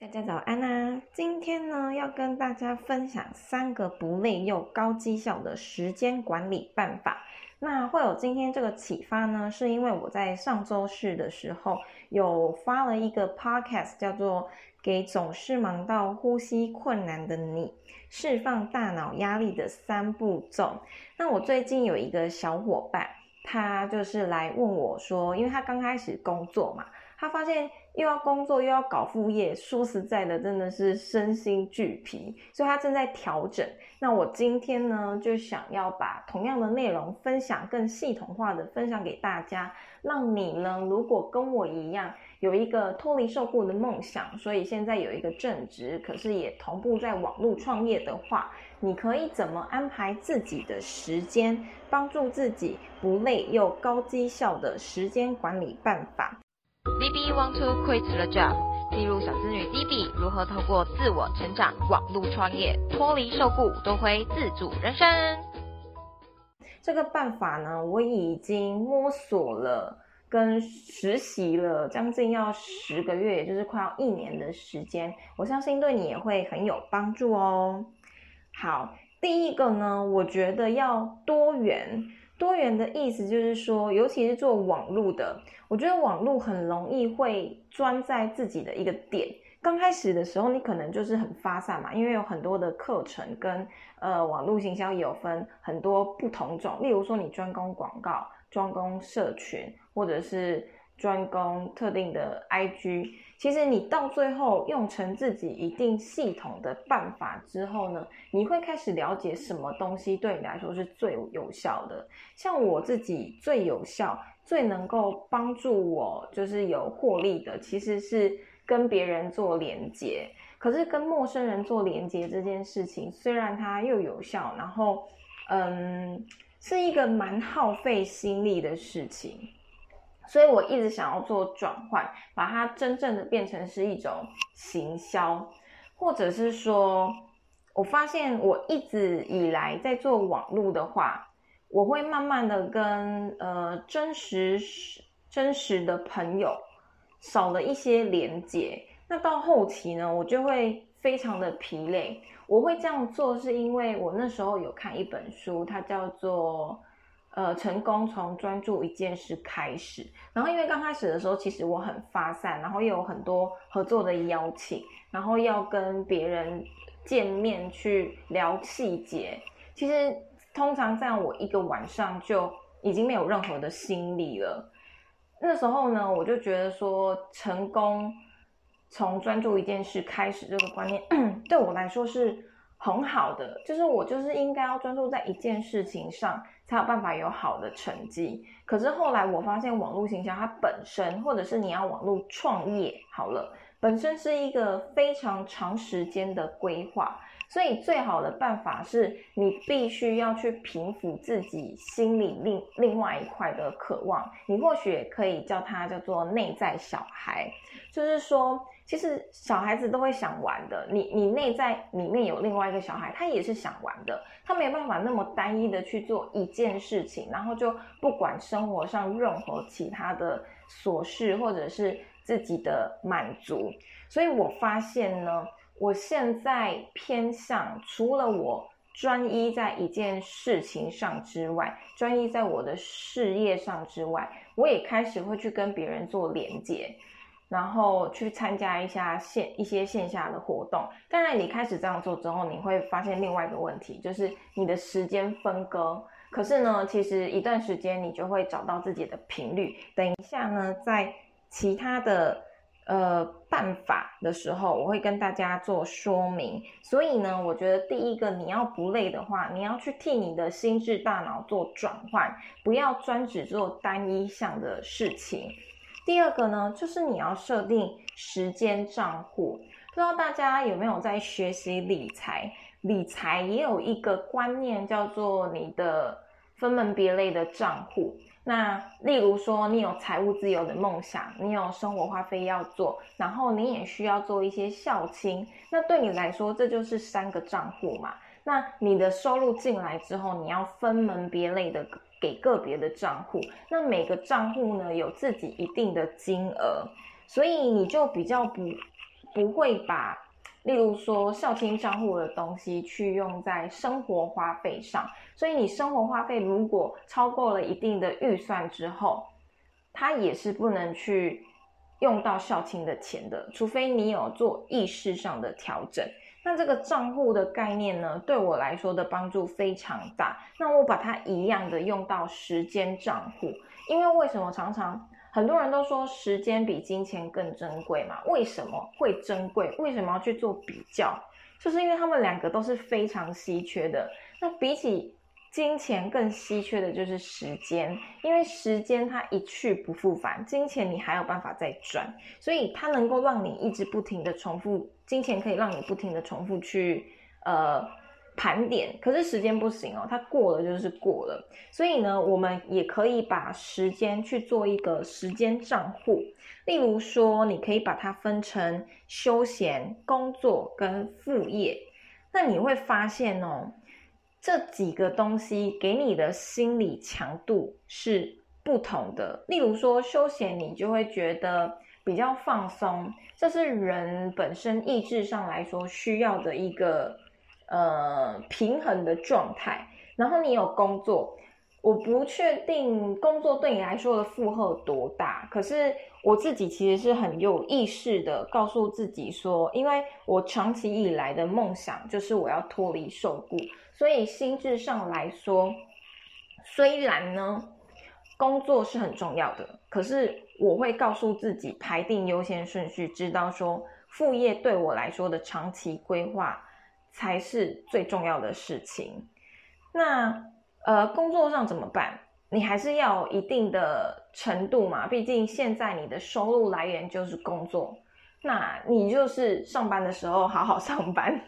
大家早安啊！今天呢，要跟大家分享三个不累又高绩效的时间管理办法。那会有今天这个启发呢，是因为我在上周四的时候有发了一个 podcast，叫做《给总是忙到呼吸困难的你释放大脑压力的三步骤》。那我最近有一个小伙伴，他就是来问我说，因为他刚开始工作嘛。他发现又要工作又要搞副业，说实在的，真的是身心俱疲，所以他正在调整。那我今天呢，就想要把同样的内容分享更系统化的分享给大家，让你呢，如果跟我一样有一个脱离受雇的梦想，所以现在有一个正职，可是也同步在网络创业的话，你可以怎么安排自己的时间，帮助自己不累又高绩效的时间管理办法。DB want to quit the job？记录小资女 DB 如何透过自我成长、网络创业、脱离受雇，夺回自主人生。这个办法呢，我已经摸索了跟实习了将近要十个月，也就是快要一年的时间。我相信对你也会很有帮助哦。好，第一个呢，我觉得要多元。多元的意思就是说，尤其是做网络的，我觉得网络很容易会钻在自己的一个点。刚开始的时候，你可能就是很发散嘛，因为有很多的课程跟呃网络行销也有分很多不同种，例如说你专攻广告、专攻社群，或者是。专攻特定的 IG，其实你到最后用成自己一定系统的办法之后呢，你会开始了解什么东西对你来说是最有效的。像我自己最有效、最能够帮助我就是有获利的，其实是跟别人做连接。可是跟陌生人做连接这件事情，虽然它又有效，然后嗯，是一个蛮耗费心力的事情。所以我一直想要做转换，把它真正的变成是一种行销，或者是说，我发现我一直以来在做网络的话，我会慢慢的跟呃真实真实的朋友少了一些连接，那到后期呢，我就会非常的疲累。我会这样做是因为我那时候有看一本书，它叫做。呃，成功从专注一件事开始。然后，因为刚开始的时候，其实我很发散，然后又有很多合作的邀请，然后要跟别人见面去聊细节。其实，通常这样，我一个晚上就已经没有任何的心理了。那时候呢，我就觉得说，成功从专注一件事开始这个观念，对我来说是。很好的，就是我就是应该要专注在一件事情上，才有办法有好的成绩。可是后来我发现，网络形象它本身，或者是你要网络创业好了，本身是一个非常长时间的规划。所以最好的办法是你必须要去平复自己心里另另外一块的渴望。你或许也可以叫它叫做内在小孩，就是说。其实小孩子都会想玩的，你你内在里面有另外一个小孩，他也是想玩的，他没有办法那么单一的去做一件事情，然后就不管生活上任何其他的琐事或者是自己的满足。所以我发现呢，我现在偏向除了我专一在一件事情上之外，专一在我的事业上之外，我也开始会去跟别人做连接。然后去参加一下线一些线下的活动。当然，你开始这样做之后，你会发现另外一个问题，就是你的时间分割。可是呢，其实一段时间你就会找到自己的频率。等一下呢，在其他的呃办法的时候，我会跟大家做说明。所以呢，我觉得第一个你要不累的话，你要去替你的心智大脑做转换，不要专只做单一项的事情。第二个呢，就是你要设定时间账户。不知道大家有没有在学习理财？理财也有一个观念叫做你的分门别类的账户。那例如说，你有财务自由的梦想，你有生活花费要做，然后你也需要做一些孝亲。那对你来说，这就是三个账户嘛。那你的收入进来之后，你要分门别类的。给个别的账户，那每个账户呢有自己一定的金额，所以你就比较不不会把，例如说校清账户的东西去用在生活花费上。所以你生活花费如果超过了一定的预算之后，它也是不能去用到校清的钱的，除非你有做意识上的调整。那这个账户的概念呢，对我来说的帮助非常大。那我把它一样的用到时间账户，因为为什么常常很多人都说时间比金钱更珍贵嘛？为什么会珍贵？为什么要去做比较？就是因为他们两个都是非常稀缺的。那比起金钱更稀缺的就是时间，因为时间它一去不复返，金钱你还有办法再赚，所以它能够让你一直不停的重复，金钱可以让你不停的重复去呃盘点，可是时间不行哦，它过了就是过了，所以呢，我们也可以把时间去做一个时间账户，例如说，你可以把它分成休闲、工作跟副业，那你会发现哦。这几个东西给你的心理强度是不同的。例如说休闲，你就会觉得比较放松，这是人本身意志上来说需要的一个呃平衡的状态。然后你有工作，我不确定工作对你来说的负荷多大，可是我自己其实是很有意识的告诉自己说，因为我长期以来的梦想就是我要脱离受雇。所以心智上来说，虽然呢工作是很重要的，可是我会告诉自己排定优先顺序，知道说副业对我来说的长期规划才是最重要的事情。那呃工作上怎么办？你还是要一定的程度嘛，毕竟现在你的收入来源就是工作。那你就是上班的时候好好 上班，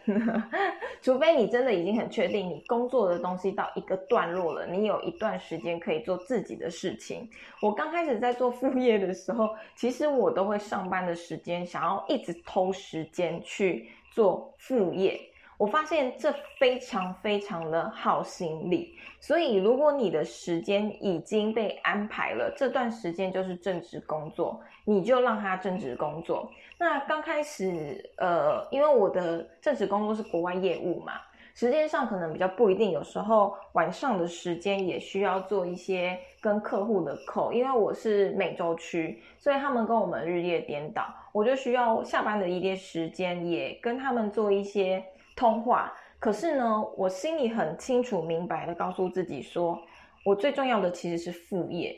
除非你真的已经很确定你工作的东西到一个段落了，你有一段时间可以做自己的事情。我刚开始在做副业的时候，其实我都会上班的时间想要一直偷时间去做副业。我发现这非常非常的耗心力，所以如果你的时间已经被安排了，这段时间就是正职工作，你就让他正职工作。那刚开始，呃，因为我的正职工作是国外业务嘛，时间上可能比较不一定，有时候晚上的时间也需要做一些跟客户的扣，因为我是美洲区，所以他们跟我们日夜颠倒，我就需要下班的一些时间也跟他们做一些。通话，可是呢，我心里很清楚明白的告诉自己说，我最重要的其实是副业，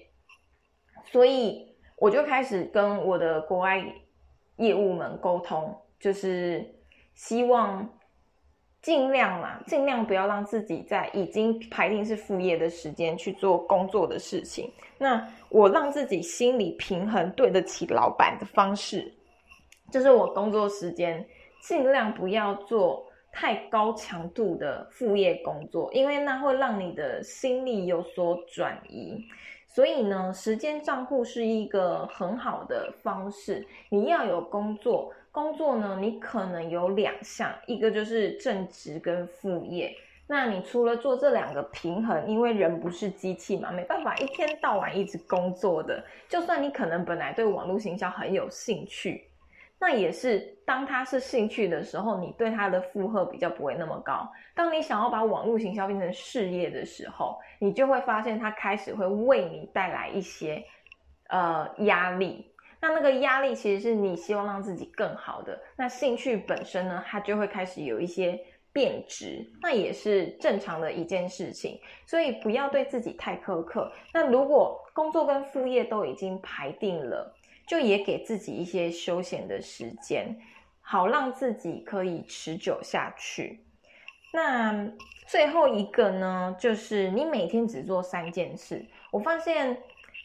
所以我就开始跟我的国外业务们沟通，就是希望尽量嘛，尽量不要让自己在已经排定是副业的时间去做工作的事情。那我让自己心里平衡，对得起老板的方式，就是我工作时间尽量不要做。太高强度的副业工作，因为那会让你的心力有所转移。所以呢，时间账户是一个很好的方式。你要有工作，工作呢，你可能有两项，一个就是正职跟副业。那你除了做这两个平衡，因为人不是机器嘛，没办法一天到晚一直工作的。就算你可能本来对网络行销很有兴趣。那也是，当他是兴趣的时候，你对他的负荷比较不会那么高。当你想要把网络行销变成事业的时候，你就会发现他开始会为你带来一些呃压力。那那个压力其实是你希望让自己更好的。那兴趣本身呢，它就会开始有一些变质，那也是正常的一件事情。所以不要对自己太苛刻。那如果工作跟副业都已经排定了。就也给自己一些休闲的时间，好让自己可以持久下去。那最后一个呢，就是你每天只做三件事。我发现，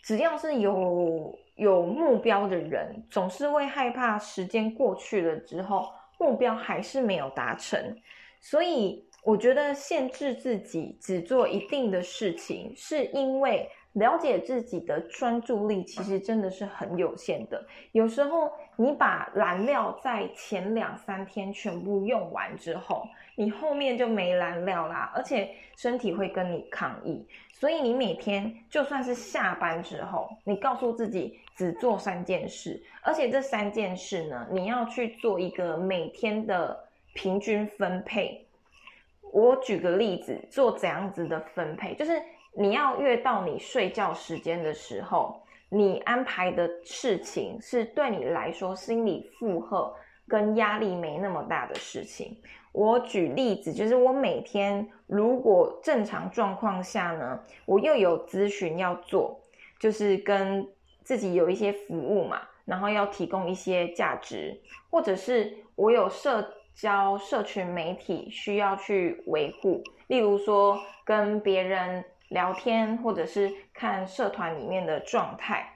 只要是有有目标的人，总是会害怕时间过去了之后，目标还是没有达成。所以，我觉得限制自己只做一定的事情，是因为了解自己的专注力其实真的是很有限的。有时候你把燃料在前两三天全部用完之后，你后面就没燃料啦，而且身体会跟你抗议。所以你每天就算是下班之后，你告诉自己只做三件事，而且这三件事呢，你要去做一个每天的平均分配。我举个例子，做怎样子的分配，就是你要越到你睡觉时间的时候，你安排的事情是对你来说心理负荷跟压力没那么大的事情。我举例子，就是我每天如果正常状况下呢，我又有咨询要做，就是跟自己有一些服务嘛，然后要提供一些价值，或者是我有设。交社群媒体需要去维护，例如说跟别人聊天，或者是看社团里面的状态，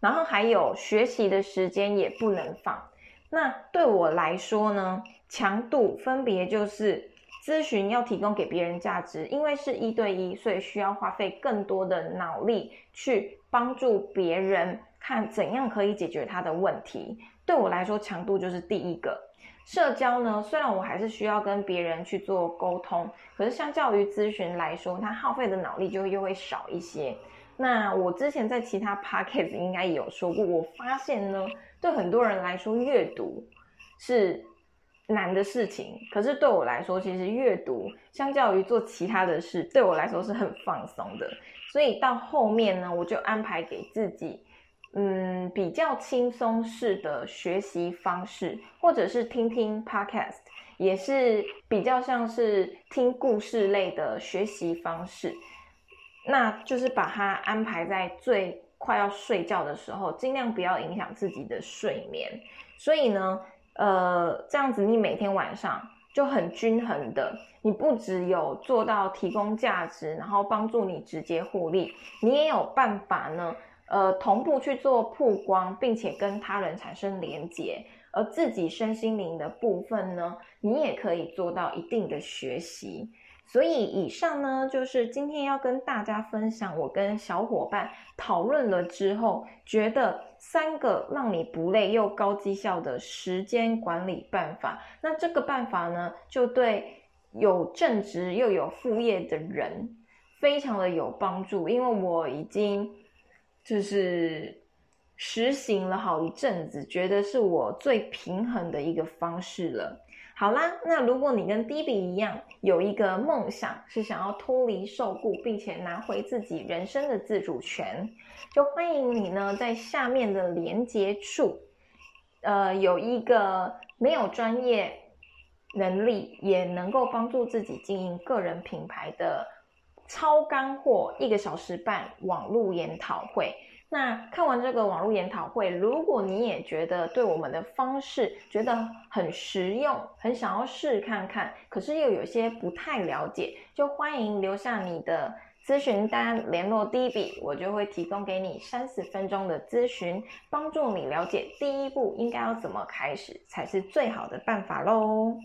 然后还有学习的时间也不能放。那对我来说呢，强度分别就是咨询要提供给别人价值，因为是一对一，所以需要花费更多的脑力去帮助别人看怎样可以解决他的问题。对我来说，强度就是第一个。社交呢，虽然我还是需要跟别人去做沟通，可是相较于咨询来说，它耗费的脑力就又会少一些。那我之前在其他 podcast 应该也有说过，我发现呢，对很多人来说，阅读是难的事情，可是对我来说，其实阅读相较于做其他的事，对我来说是很放松的。所以到后面呢，我就安排给自己。嗯，比较轻松式的学习方式，或者是听听 podcast，也是比较像是听故事类的学习方式。那就是把它安排在最快要睡觉的时候，尽量不要影响自己的睡眠。所以呢，呃，这样子你每天晚上就很均衡的，你不只有做到提供价值，然后帮助你直接获利，你也有办法呢。呃，同步去做曝光，并且跟他人产生连结，而自己身心灵的部分呢，你也可以做到一定的学习。所以以上呢，就是今天要跟大家分享，我跟小伙伴讨论了之后，觉得三个让你不累又高绩效的时间管理办法。那这个办法呢，就对有正职又有副业的人非常的有帮助，因为我已经。就是实行了好一阵子，觉得是我最平衡的一个方式了。好啦，那如果你跟 D B 一样有一个梦想，是想要脱离受雇，并且拿回自己人生的自主权，就欢迎你呢在下面的连接处，呃，有一个没有专业能力也能够帮助自己经营个人品牌的。超干货一个小时半网络研讨会。那看完这个网络研讨会，如果你也觉得对我们的方式觉得很实用，很想要试看看，可是又有些不太了解，就欢迎留下你的咨询单，联络 D B，我就会提供给你三十分钟的咨询，帮助你了解第一步应该要怎么开始才是最好的办法喽。